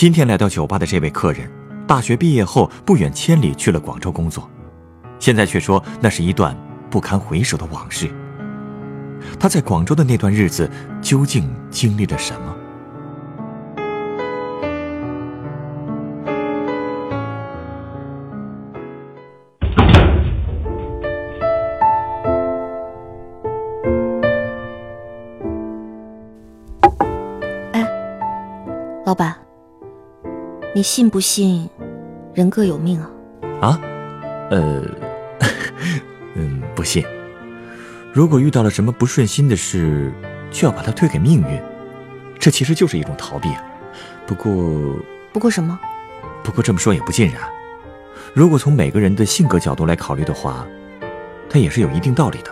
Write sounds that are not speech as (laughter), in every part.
今天来到酒吧的这位客人，大学毕业后不远千里去了广州工作，现在却说那是一段不堪回首的往事。他在广州的那段日子究竟经历了什么？你信不信人各有命啊？啊？呃，(laughs) 嗯，不信。如果遇到了什么不顺心的事，就要把它推给命运，这其实就是一种逃避啊。不过，不过什么？不过这么说也不尽然。如果从每个人的性格角度来考虑的话，它也是有一定道理的。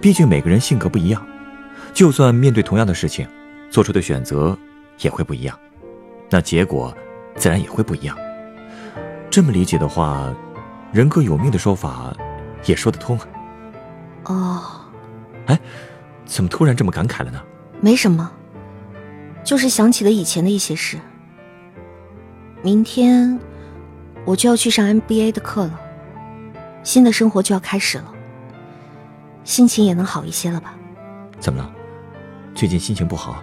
毕竟每个人性格不一样，就算面对同样的事情，做出的选择也会不一样，那结果自然也会不一样。这么理解的话，人各有命的说法也说得通啊。哦，哎，怎么突然这么感慨了呢？没什么，就是想起了以前的一些事。明天我就要去上 MBA 的课了，新的生活就要开始了，心情也能好一些了吧？怎么了？最近心情不好？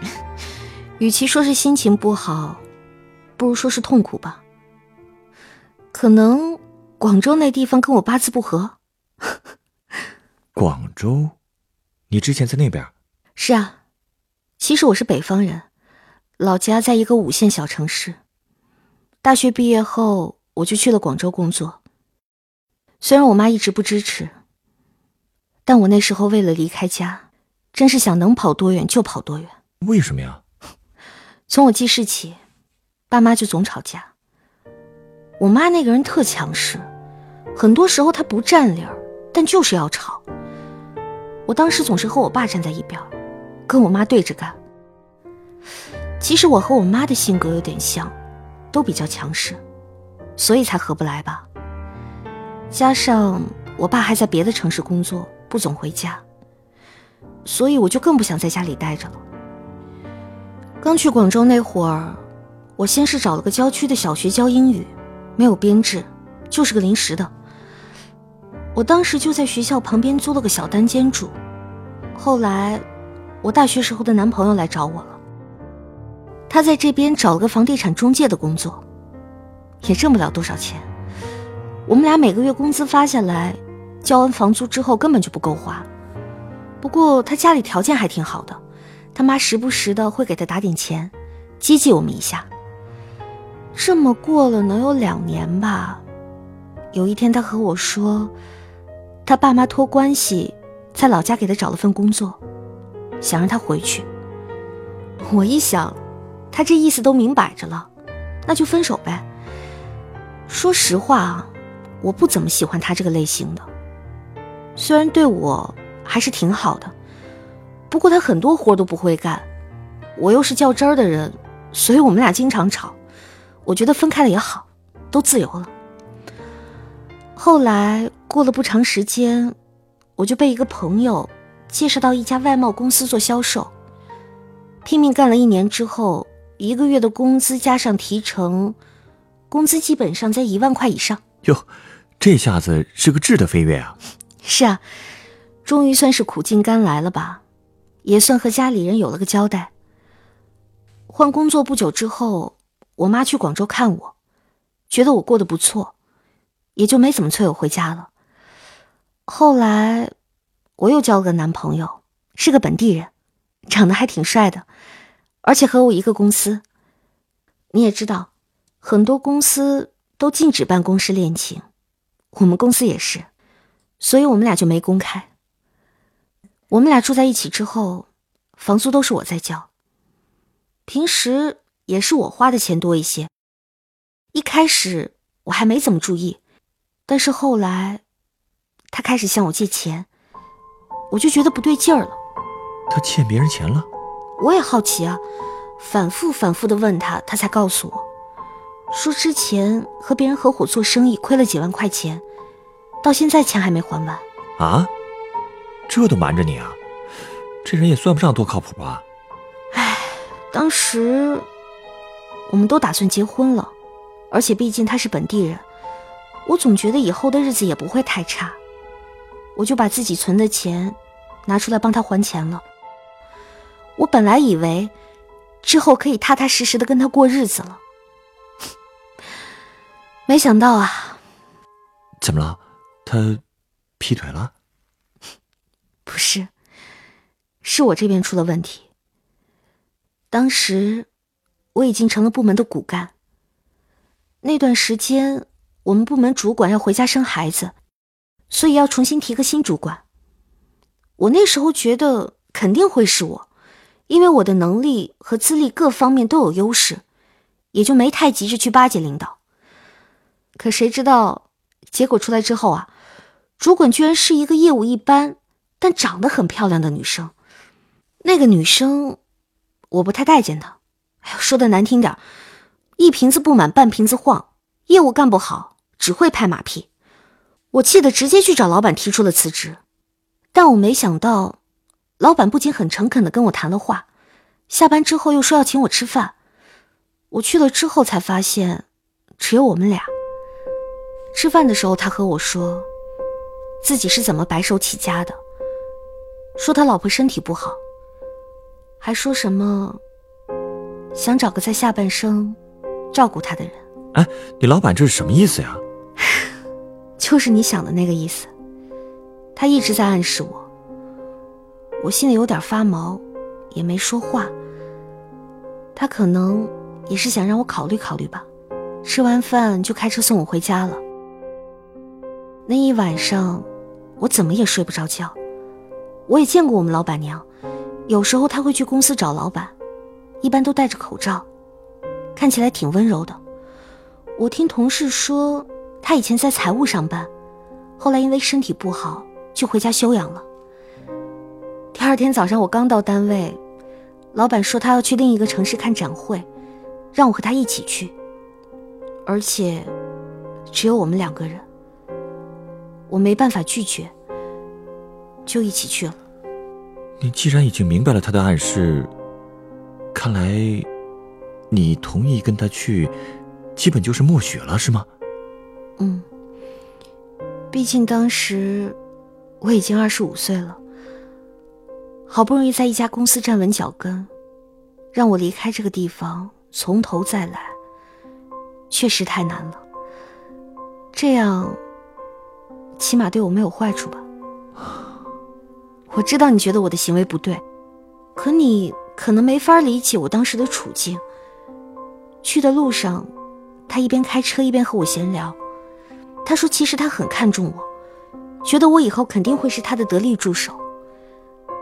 (laughs) 与其说是心情不好，不如说是痛苦吧。可能广州那地方跟我八字不合。广州，你之前在那边？(laughs) 是啊，其实我是北方人，老家在一个五线小城市。大学毕业后，我就去了广州工作。虽然我妈一直不支持，但我那时候为了离开家，真是想能跑多远就跑多远。为什么呀？(laughs) 从我记事起，爸妈就总吵架。我妈那个人特强势，很多时候她不占理儿，但就是要吵。我当时总是和我爸站在一边，跟我妈对着干。其实我和我妈的性格有点像，都比较强势，所以才合不来吧。加上我爸还在别的城市工作，不总回家，所以我就更不想在家里待着了。刚去广州那会儿，我先是找了个郊区的小学教英语，没有编制，就是个临时的。我当时就在学校旁边租了个小单间住，后来，我大学时候的男朋友来找我了。他在这边找了个房地产中介的工作，也挣不了多少钱。我们俩每个月工资发下来，交完房租之后根本就不够花。不过他家里条件还挺好的，他妈时不时的会给他打点钱，接济我们一下。这么过了能有两年吧。有一天，他和我说。他爸妈托关系，在老家给他找了份工作，想让他回去。我一想，他这意思都明摆着了，那就分手呗。说实话啊，我不怎么喜欢他这个类型的，虽然对我还是挺好的，不过他很多活都不会干，我又是较真儿的人，所以我们俩经常吵。我觉得分开了也好，都自由了。后来过了不长时间，我就被一个朋友介绍到一家外贸公司做销售。拼命干了一年之后，一个月的工资加上提成，工资基本上在一万块以上。哟，这下子是个质的飞跃啊！(laughs) 是啊，终于算是苦尽甘来了吧，也算和家里人有了个交代。换工作不久之后，我妈去广州看我，觉得我过得不错。也就没怎么催我回家了。后来，我又交了个男朋友，是个本地人，长得还挺帅的，而且和我一个公司。你也知道，很多公司都禁止办公室恋情，我们公司也是，所以我们俩就没公开。我们俩住在一起之后，房租都是我在交，平时也是我花的钱多一些，一开始我还没怎么注意，但是后来他开始向我借钱，我就觉得不对劲儿了。他欠别人钱了？我也好奇啊，反复反复的问他，他才告诉我，说之前和别人合伙做生意亏了几万块钱，到现在钱还没还完。啊？这都瞒着你啊？这人也算不上多靠谱吧？唉，当时我们都打算结婚了，而且毕竟他是本地人，我总觉得以后的日子也不会太差，我就把自己存的钱拿出来帮他还钱了。我本来以为之后可以踏踏实实的跟他过日子了，(laughs) 没想到啊！怎么了？他劈腿了？不是，是我这边出了问题。当时我已经成了部门的骨干。那段时间，我们部门主管要回家生孩子，所以要重新提个新主管。我那时候觉得肯定会是我。因为我的能力和资历各方面都有优势，也就没太急着去巴结领导。可谁知道，结果出来之后啊，主管居然是一个业务一般但长得很漂亮的女生。那个女生，我不太待见她。哎呀，说的难听点，一瓶子不满半瓶子晃，业务干不好，只会拍马屁。我气得直接去找老板提出了辞职，但我没想到。老板不仅很诚恳的跟我谈了话，下班之后又说要请我吃饭。我去了之后才发现，只有我们俩。吃饭的时候，他和我说，自己是怎么白手起家的，说他老婆身体不好，还说什么想找个在下半生照顾他的人。哎，你老板这是什么意思呀？(laughs) 就是你想的那个意思。他一直在暗示我。我心里有点发毛，也没说话。他可能也是想让我考虑考虑吧。吃完饭就开车送我回家了。那一晚上，我怎么也睡不着觉。我也见过我们老板娘，有时候她会去公司找老板，一般都戴着口罩，看起来挺温柔的。我听同事说，他以前在财务上班，后来因为身体不好就回家休养了。第二天早上，我刚到单位，老板说他要去另一个城市看展会，让我和他一起去。而且，只有我们两个人，我没办法拒绝，就一起去了。你既然已经明白了他的暗示，看来，你同意跟他去，基本就是默许了，是吗？嗯。毕竟当时我已经二十五岁了。好不容易在一家公司站稳脚跟，让我离开这个地方，从头再来，确实太难了。这样，起码对我没有坏处吧？我知道你觉得我的行为不对，可你可能没法理解我当时的处境。去的路上，他一边开车一边和我闲聊，他说其实他很看重我，觉得我以后肯定会是他的得力助手。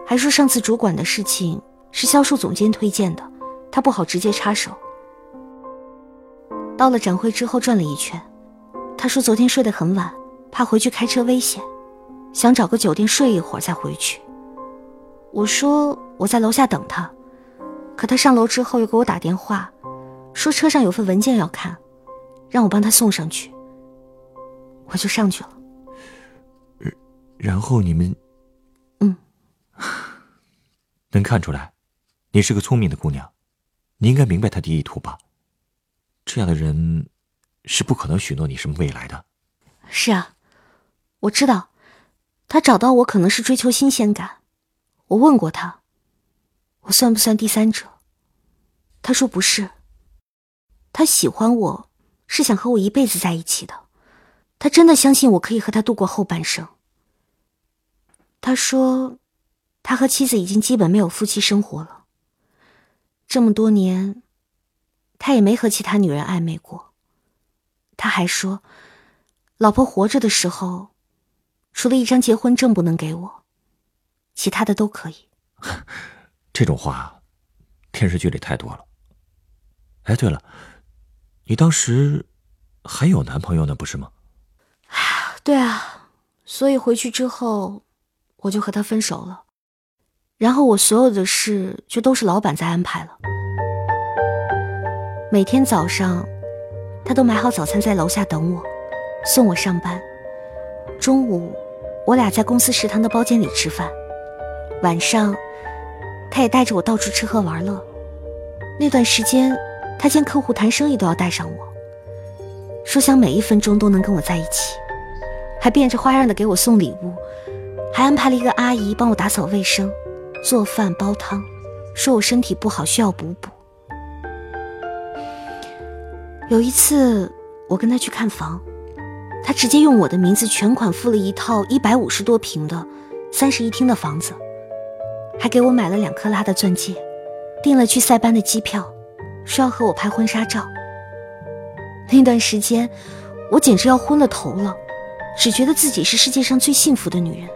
还说上次主管的事情是销售总监推荐的，他不好直接插手。到了展会之后转了一圈，他说昨天睡得很晚，怕回去开车危险，想找个酒店睡一会儿再回去。我说我在楼下等他，可他上楼之后又给我打电话，说车上有份文件要看，让我帮他送上去。我就上去了。然后你们。嗯 (laughs) 能看出来，你是个聪明的姑娘，你应该明白他的意图吧？这样的人是不可能许诺你什么未来的。是啊，我知道，他找到我可能是追求新鲜感。我问过他，算不算第三者？他说不是。他喜欢我是想和我一辈子在一起的，他真的相信我可以和他度过后半生。他说。他和妻子已经基本没有夫妻生活了。这么多年，他也没和其他女人暧昧过。他还说，老婆活着的时候，除了一张结婚证不能给我，其他的都可以。这种话，电视剧里太多了。哎，对了，你当时还有男朋友呢，不是吗？(sighs) 对啊，所以回去之后，我就和他分手了。然后我所有的事就都是老板在安排了。每天早上，他都买好早餐在楼下等我，送我上班。中午，我俩在公司食堂的包间里吃饭。晚上，他也带着我到处吃喝玩乐。那段时间，他见客户谈生意都要带上我，说想每一分钟都能跟我在一起，还变着花样的给我送礼物，还安排了一个阿姨帮我打扫卫生、做饭煲汤，说我身体不好需要补补。有一次，我跟他去看房，他直接用我的名字全款付了一套一百五十多平的三室一厅的房子，还给我买了两克拉的钻戒，订了去塞班的机票，说要和我拍婚纱照。那段时间，我简直要昏了头了，只觉得自己是世界上最幸福的女人，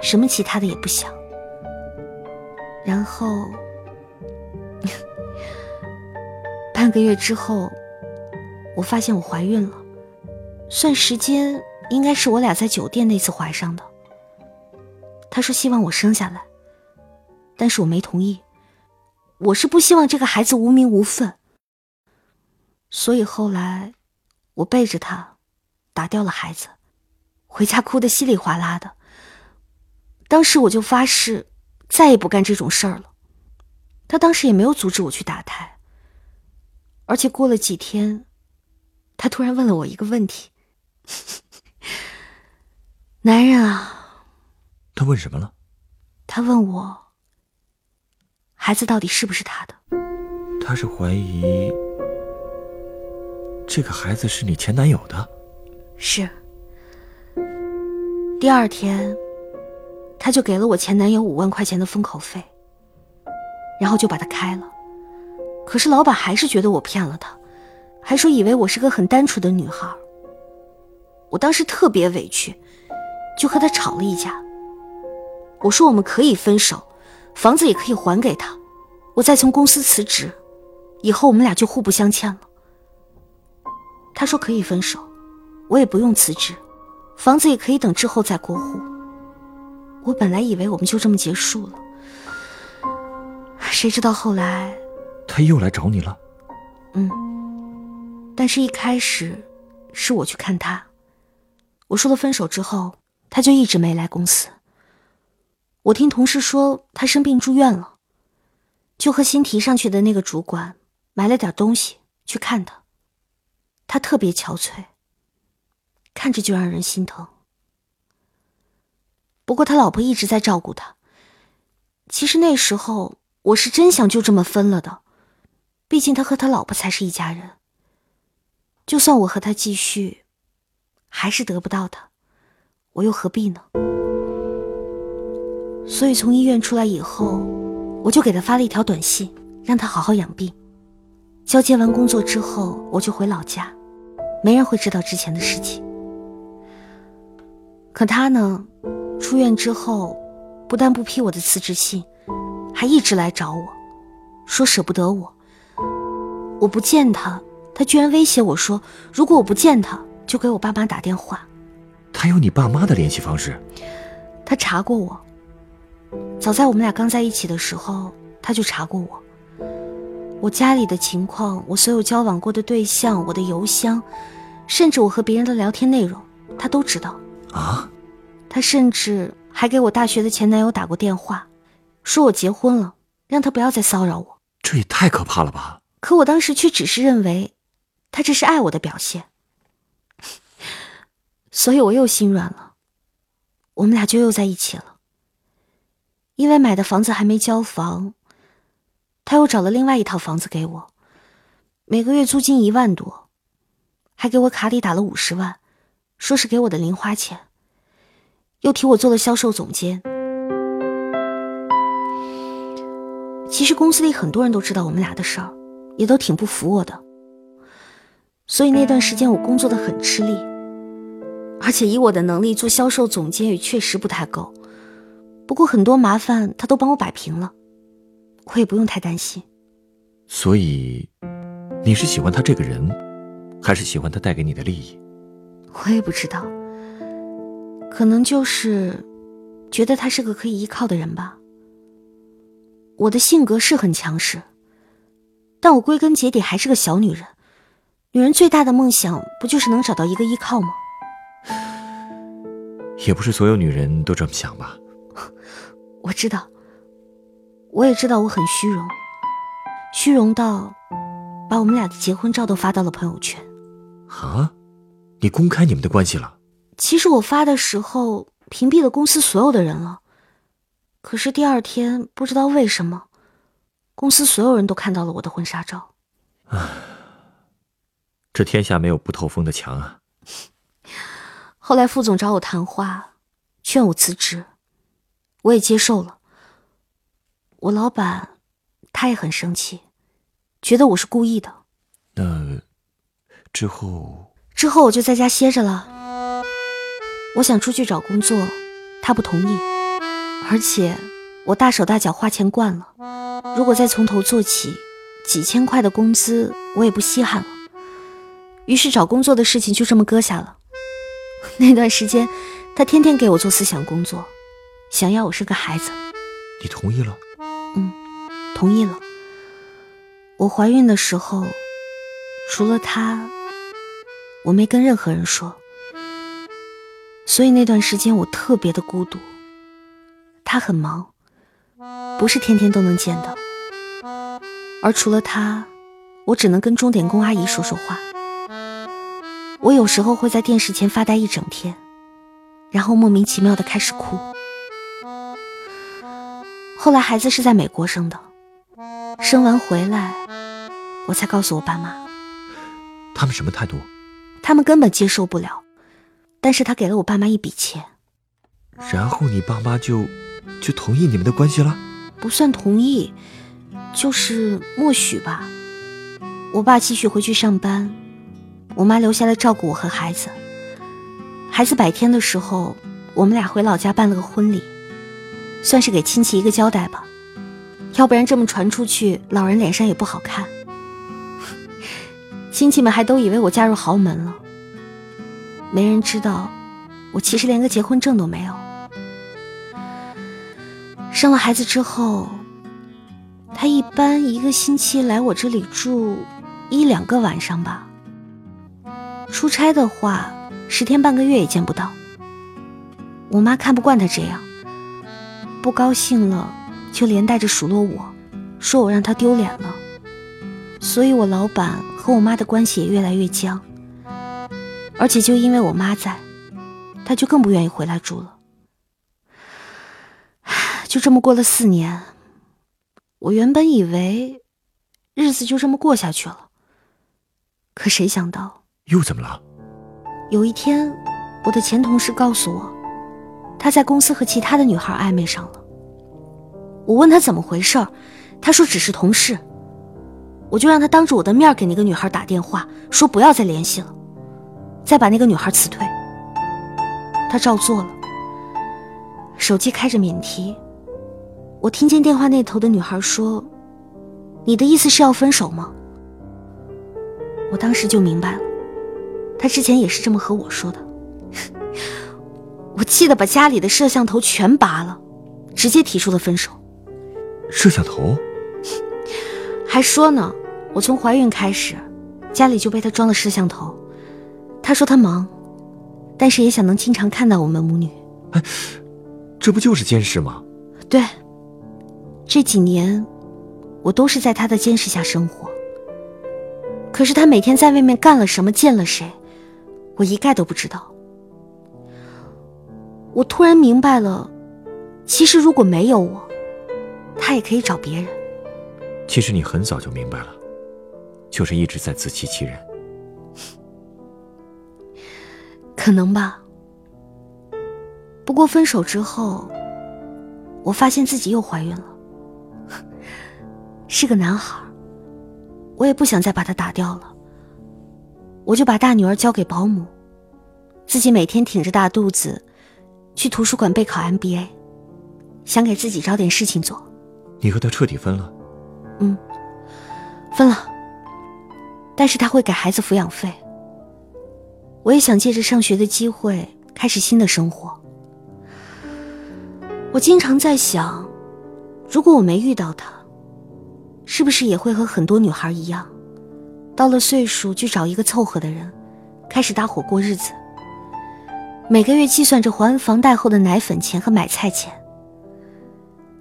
什么其他的也不想。然后。半个月之后，我发现我怀孕了，算时间应该是我俩在酒店那次怀上的。他说希望我生下来，但是我没同意，我是不希望这个孩子无名无分，所以后来我背着他打掉了孩子，回家哭得稀里哗啦的。当时我就发誓再也不干这种事儿了，他当时也没有阻止我去打胎。而且过了几天，他突然问了我一个问题：“ (laughs) 男人啊。”他问什么了？他问我：“孩子到底是不是他的？”他是怀疑这个孩子是你前男友的。是。第二天，他就给了我前男友五万块钱的封口费，然后就把他开了。可是老板还是觉得我骗了他，还说以为我是个很单纯的女孩。我当时特别委屈，就和他吵了一架。我说我们可以分手，房子也可以还给他，我再从公司辞职，以后我们俩就互不相欠了。他说可以分手，我也不用辞职，房子也可以等之后再过户。我本来以为我们就这么结束了，谁知道后来。他又来找你了，嗯，但是一开始是我去看他，我说了分手之后，他就一直没来公司。我听同事说他生病住院了，就和新提上去的那个主管买了点东西去看他。他特别憔悴，看着就让人心疼。不过他老婆一直在照顾他。其实那时候我是真想就这么分了的。毕竟他和他老婆才是一家人。就算我和他继续，还是得不到他，我又何必呢？所以从医院出来以后，我就给他发了一条短信，让他好好养病。交接完工作之后，我就回老家，没人会知道之前的事情。可他呢，出院之后，不但不批我的辞职信，还一直来找我，说舍不得我。我不见他，他居然威胁我说：“如果我不见他，就给我爸妈打电话。”他有你爸妈的联系方式？他查过我。早在我们俩刚在一起的时候，他就查过我。我家里的情况，我所有交往过的对象，我的邮箱，甚至我和别人的聊天内容，他都知道。啊？他甚至还给我大学的前男友打过电话，说我结婚了，让他不要再骚扰我。这也太可怕了吧！可我当时却只是认为，他这是爱我的表现，(laughs) 所以我又心软了，我们俩就又在一起了。因为买的房子还没交房，他又找了另外一套房子给我，每个月租金一万多，还给我卡里打了五十万，说是给我的零花钱，又提我做了销售总监。其实公司里很多人都知道我们俩的事儿。也都挺不服我的，所以那段时间我工作的很吃力，而且以我的能力做销售总监也确实不太够。不过很多麻烦他都帮我摆平了，我也不用太担心。所以，你是喜欢他这个人，还是喜欢他带给你的利益？我也不知道，可能就是觉得他是个可以依靠的人吧。我的性格是很强势，但我归根结底还是个小女人。女人最大的梦想不就是能找到一个依靠吗？也不是所有女人都这么想吧。我知道，我也知道我很虚荣，虚荣到把我们俩的结婚照都发到了朋友圈。啊，你公开你们的关系了？其实我发的时候屏蔽了公司所有的人了，可是第二天不知道为什么，公司所有人都看到了我的婚纱照。唉，(sighs) 这天下没有不透风的墙啊。后来副总找我谈话，劝我辞职，我也接受了。我老板他也很生气，觉得我是故意的。那。之后，之后我就在家歇着了。我想出去找工作，他不同意，而且我大手大脚花钱惯了，如果再从头做起，几千块的工资我也不稀罕了。于是找工作的事情就这么搁下了。(laughs) 那段时间，他天天给我做思想工作，想要我生个孩子。你同意了？嗯，同意了。我怀孕的时候，除了他。我没跟任何人说，所以那段时间我特别的孤独。他很忙，不是天天都能见的，而除了他，我只能跟钟点工阿姨说说话。我有时候会在电视前发呆一整天，然后莫名其妙的开始哭。后来孩子是在美国生的，生完回来，我才告诉我爸妈。他们什么态度？他们根本接受不了，但是他给了我爸妈一笔钱，然后你爸妈就就同意你们的关系了？不算同意，就是默许吧。我爸继续回去上班，我妈留下来照顾我和孩子。孩子百天的时候，我们俩回老家办了个婚礼，算是给亲戚一个交代吧。要不然这么传出去，老人脸上也不好看。(laughs) 亲戚们还都以为我嫁入豪门了，没人知道，我其实连个结婚证都没有。生了孩子之后，他一般一个星期来我这里住一两个晚上吧。出差的话，十天半个月也见不到。我妈看不惯他这样，不高兴了就连带着数落我，说我让他丢脸了。所以我老板。和我妈的关系也越来越僵，而且就因为我妈在，他就更不愿意回来住了。就这么过了四年，我原本以为日子就这么过下去了，可谁想到又怎么了？有一天，我的前同事告诉我，他在公司和其他的女孩暧昧上了。我问他怎么回事他说只是同事。我就让他当着我的面给那个女孩打电话，说不要再联系了，再把那个女孩辞退。他照做了，手机开着免提。我听见电话那头的女孩说：“你的意思是要分手吗？”我当时就明白了，他之前也是这么和我说的。我气得把家里的摄像头全拔了，直接提出了分手。摄像头？还说呢。我从怀孕开始，家里就被他装了摄像头。他说他忙，但是也想能经常看到我们母女。哎，这不就是监视吗？对，这几年我都是在他的监视下生活。可是他每天在外面干了什么，见了谁，我一概都不知道。我突然明白了，其实如果没有我，他也可以找别人。其实你很早就明白了。就是一直在自欺欺人，可能吧。不过分手之后，我发现自己又怀孕了，(laughs) 是个男孩。我也不想再把他打掉了，我就把大女儿交给保姆，自己每天挺着大肚子去图书馆备考 MBA，想给自己找点事情做。你和他彻底分了？嗯，分了。但是他会给孩子抚养费，我也想借着上学的机会开始新的生活。我经常在想，如果我没遇到他，是不是也会和很多女孩一样，到了岁数就找一个凑合的人，开始搭伙过日子，每个月计算着还房贷后的奶粉钱和买菜钱。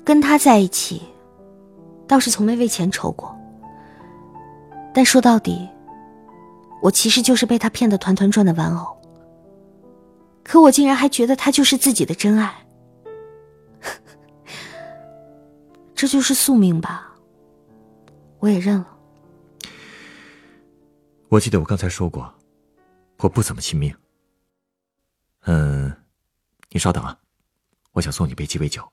跟他在一起，倒是从没为钱愁过。但说到底，我其实就是被他骗得团团转的玩偶。可我竟然还觉得他就是自己的真爱，(laughs) 这就是宿命吧？我也认了。我记得我刚才说过，我不怎么信命。嗯，你稍等啊，我想送你杯鸡尾酒。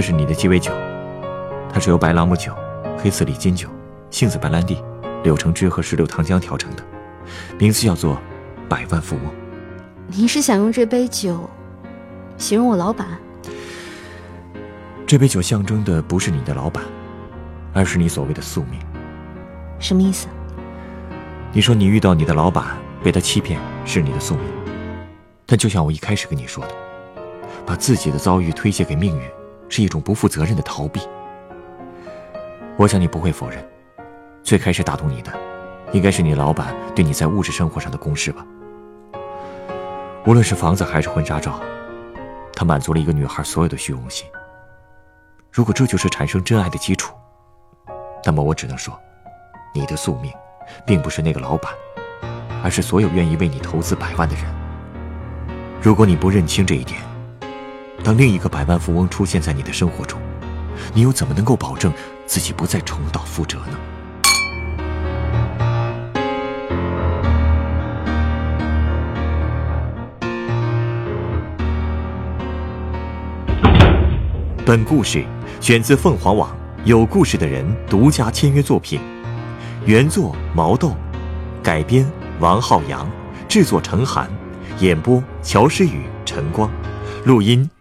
这是你的鸡尾酒，它是由白朗姆酒、黑刺里金酒、杏子白兰地、柳橙汁和石榴糖浆调成的，名字叫做“百万富翁”。您是想用这杯酒形容我老板？这杯酒象征的不是你的老板，而是你所谓的宿命。什么意思？你说你遇到你的老板，被他欺骗是你的宿命，但就像我一开始跟你说的，把自己的遭遇推卸给命运。是一种不负责任的逃避。我想你不会否认，最开始打动你的，应该是你老板对你在物质生活上的攻势吧。无论是房子还是婚纱照，他满足了一个女孩所有的虚荣心。如果这就是产生真爱的基础，那么我只能说，你的宿命，并不是那个老板，而是所有愿意为你投资百万的人。如果你不认清这一点，当另一个百万富翁出现在你的生活中，你又怎么能够保证自己不再重蹈覆辙呢？本故事选自凤凰网有故事的人独家签约作品，原作毛豆，改编王浩洋，制作陈寒，演播乔诗雨、陈光，录音。